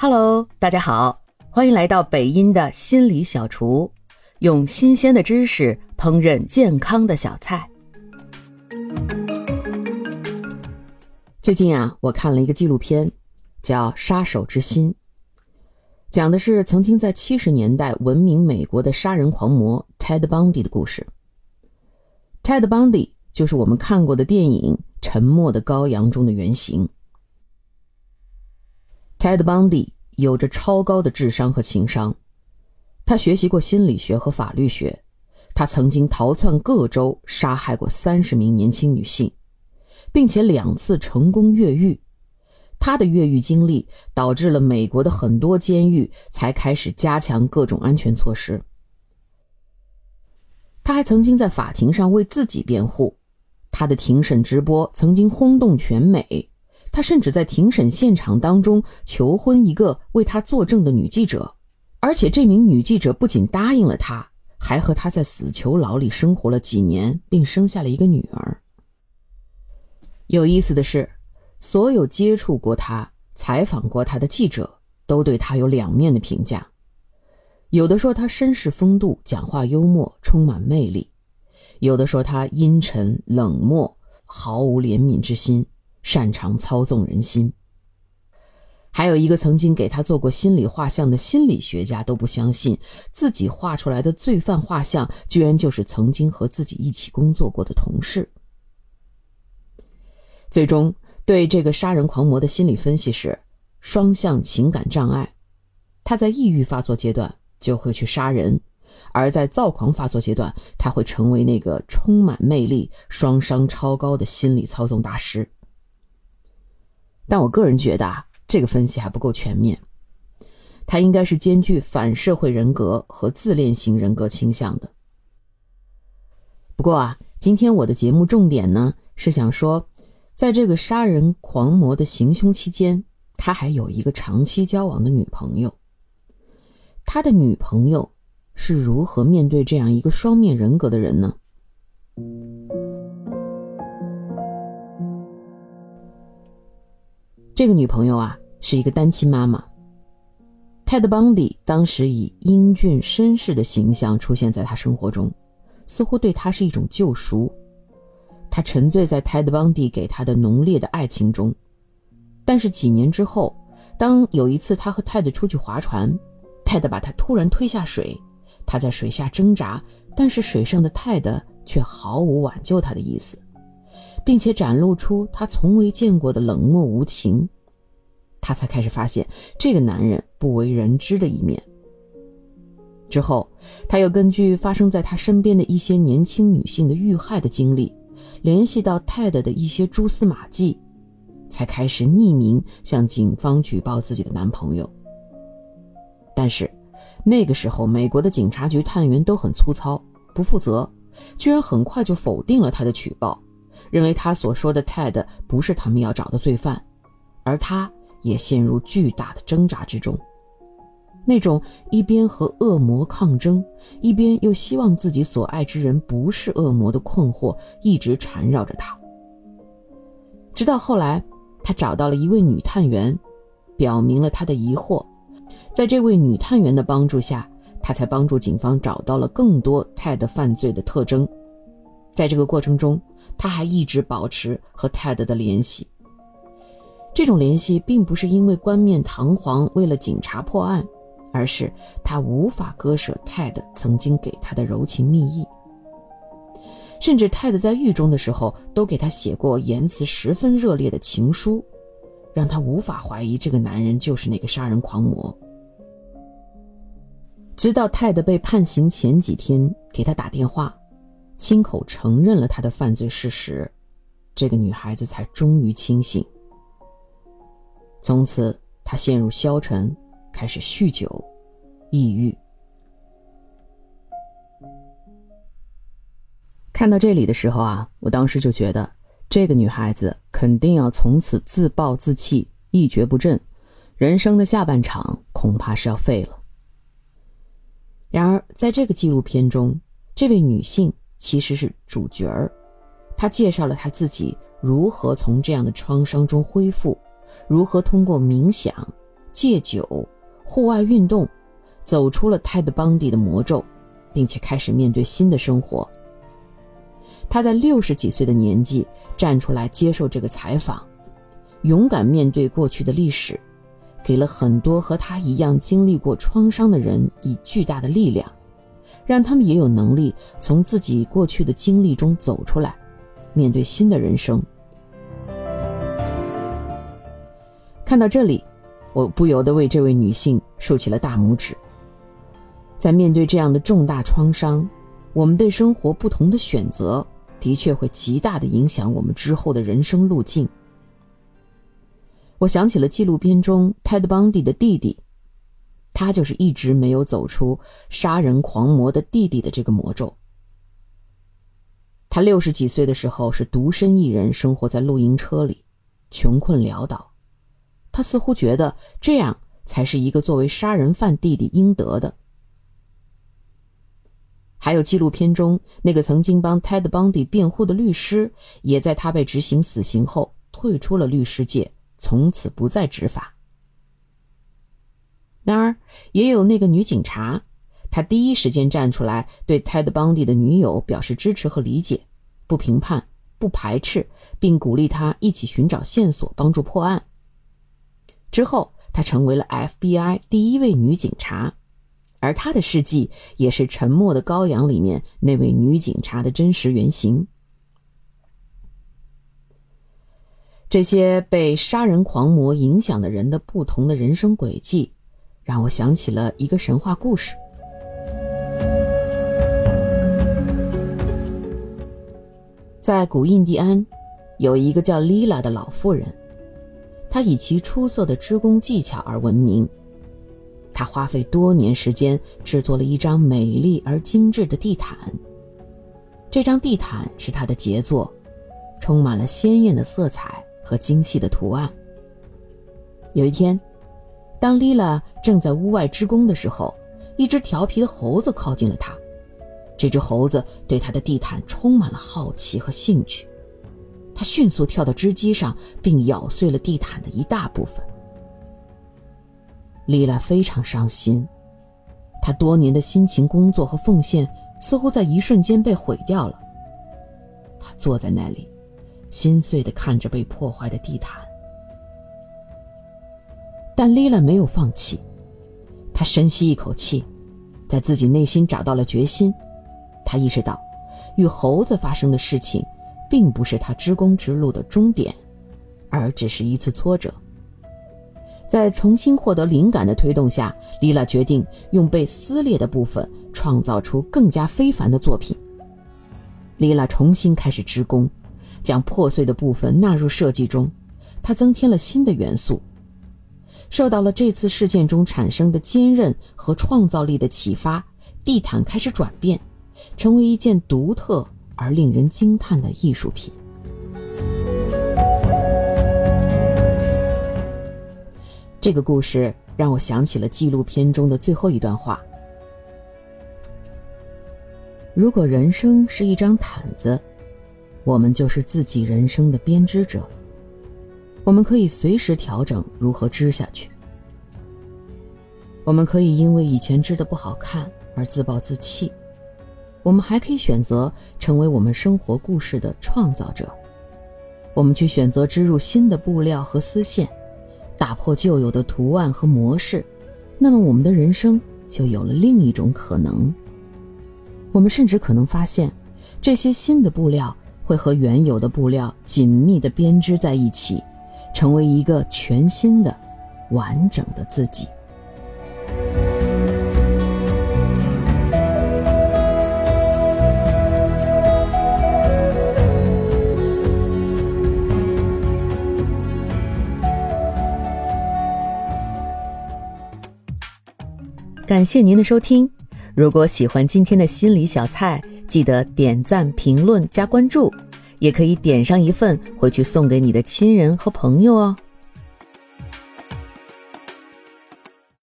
Hello，大家好，欢迎来到北音的心理小厨，用新鲜的知识烹饪健康的小菜。最近啊，我看了一个纪录片，叫《杀手之心》，讲的是曾经在七十年代闻名美国的杀人狂魔 Ted Bundy 的故事。Ted Bundy 就是我们看过的电影《沉默的羔羊》中的原型。Ted Bundy 有着超高的智商和情商，他学习过心理学和法律学，他曾经逃窜各州，杀害过三十名年轻女性，并且两次成功越狱。他的越狱经历导致了美国的很多监狱才开始加强各种安全措施。他还曾经在法庭上为自己辩护，他的庭审直播曾经轰动全美。他甚至在庭审现场当中求婚一个为他作证的女记者，而且这名女记者不仅答应了他，还和他在死囚牢里生活了几年，并生下了一个女儿。有意思的是，所有接触过他、采访过他的记者都对他有两面的评价，有的说他绅士风度、讲话幽默、充满魅力；有的说他阴沉冷漠、毫无怜悯之心。擅长操纵人心。还有一个曾经给他做过心理画像的心理学家都不相信自己画出来的罪犯画像，居然就是曾经和自己一起工作过的同事。最终，对这个杀人狂魔的心理分析是双向情感障碍。他在抑郁发作阶段就会去杀人，而在躁狂发作阶段，他会成为那个充满魅力、双商超高的心理操纵大师。但我个人觉得啊，这个分析还不够全面。他应该是兼具反社会人格和自恋型人格倾向的。不过啊，今天我的节目重点呢是想说，在这个杀人狂魔的行凶期间，他还有一个长期交往的女朋友。他的女朋友是如何面对这样一个双面人格的人呢？这个女朋友啊，是一个单亲妈妈。泰德·邦迪当时以英俊绅士的形象出现在他生活中，似乎对他是一种救赎。他沉醉在泰德·邦迪给他的浓烈的爱情中。但是几年之后，当有一次他和泰德出去划船，泰德把他突然推下水，他在水下挣扎，但是水上的泰德却毫无挽救他的意思。并且展露出他从未见过的冷漠无情，他才开始发现这个男人不为人知的一面。之后，他又根据发生在他身边的一些年轻女性的遇害的经历，联系到泰德的一些蛛丝马迹，才开始匿名向警方举报自己的男朋友。但是，那个时候美国的警察局探员都很粗糙、不负责，居然很快就否定了他的举报。认为他所说的 Ted 不是他们要找的罪犯，而他也陷入巨大的挣扎之中。那种一边和恶魔抗争，一边又希望自己所爱之人不是恶魔的困惑，一直缠绕着他。直到后来，他找到了一位女探员，表明了他的疑惑。在这位女探员的帮助下，他才帮助警方找到了更多 Ted 犯罪的特征。在这个过程中，他还一直保持和 Ted 的联系。这种联系并不是因为冠冕堂皇为了警察破案，而是他无法割舍 Ted 曾经给他的柔情蜜意。甚至 Ted 在狱中的时候都给他写过言辞十分热烈的情书，让他无法怀疑这个男人就是那个杀人狂魔。直到泰德被判刑前几天，给他打电话。亲口承认了他的犯罪事实，这个女孩子才终于清醒。从此，她陷入消沉，开始酗酒、抑郁。看到这里的时候啊，我当时就觉得，这个女孩子肯定要从此自暴自弃、一蹶不振，人生的下半场恐怕是要废了。然而，在这个纪录片中，这位女性。其实是主角儿，他介绍了他自己如何从这样的创伤中恢复，如何通过冥想、戒酒、户外运动，走出了泰德邦迪的魔咒，并且开始面对新的生活。他在六十几岁的年纪站出来接受这个采访，勇敢面对过去的历史，给了很多和他一样经历过创伤的人以巨大的力量，让他们也有能力从自己过去的经历中走出来，面对新的人生。看到这里，我不由得为这位女性竖起了大拇指。在面对这样的重大创伤，我们对生活不同的选择，的确会极大的影响我们之后的人生路径。我想起了纪录片中泰德·邦迪的弟弟，他就是一直没有走出杀人狂魔的弟弟的这个魔咒。他六十几岁的时候是独身一人，生活在露营车里，穷困潦倒。他似乎觉得这样才是一个作为杀人犯弟弟应得的。还有纪录片中那个曾经帮泰德·邦迪辩护的律师，也在他被执行死刑后退出了律师界，从此不再执法。然而，也有那个女警察，她第一时间站出来对泰德·邦迪的女友表示支持和理解，不评判、不排斥，并鼓励他一起寻找线索，帮助破案。之后，她成为了 FBI 第一位女警察，而她的事迹也是《沉默的羔羊》里面那位女警察的真实原型。这些被杀人狂魔影响的人的不同的人生轨迹，让我想起了一个神话故事。在古印第安，有一个叫莉拉的老妇人。她以其出色的织工技巧而闻名。她花费多年时间制作了一张美丽而精致的地毯。这张地毯是她的杰作，充满了鲜艳的色彩和精细的图案。有一天，当丽拉正在屋外织工的时候，一只调皮的猴子靠近了她。这只猴子对她的地毯充满了好奇和兴趣。它迅速跳到织机上，并咬碎了地毯的一大部分。丽拉非常伤心，她多年的辛勤工作和奉献似乎在一瞬间被毁掉了。她坐在那里，心碎的看着被破坏的地毯。但丽拉没有放弃，她深吸一口气，在自己内心找到了决心。她意识到，与猴子发生的事情。并不是她织工之路的终点，而只是一次挫折。在重新获得灵感的推动下，丽拉决定用被撕裂的部分创造出更加非凡的作品。丽拉重新开始织工，将破碎的部分纳入设计中，她增添了新的元素。受到了这次事件中产生的坚韧和创造力的启发，地毯开始转变，成为一件独特。而令人惊叹的艺术品。这个故事让我想起了纪录片中的最后一段话：如果人生是一张毯子，我们就是自己人生的编织者。我们可以随时调整如何织下去。我们可以因为以前织的不好看而自暴自弃。我们还可以选择成为我们生活故事的创造者，我们去选择织入新的布料和丝线，打破旧有的图案和模式，那么我们的人生就有了另一种可能。我们甚至可能发现，这些新的布料会和原有的布料紧密地编织在一起，成为一个全新的、完整的自己。感谢您的收听，如果喜欢今天的心理小菜，记得点赞、评论、加关注，也可以点上一份回去送给你的亲人和朋友哦。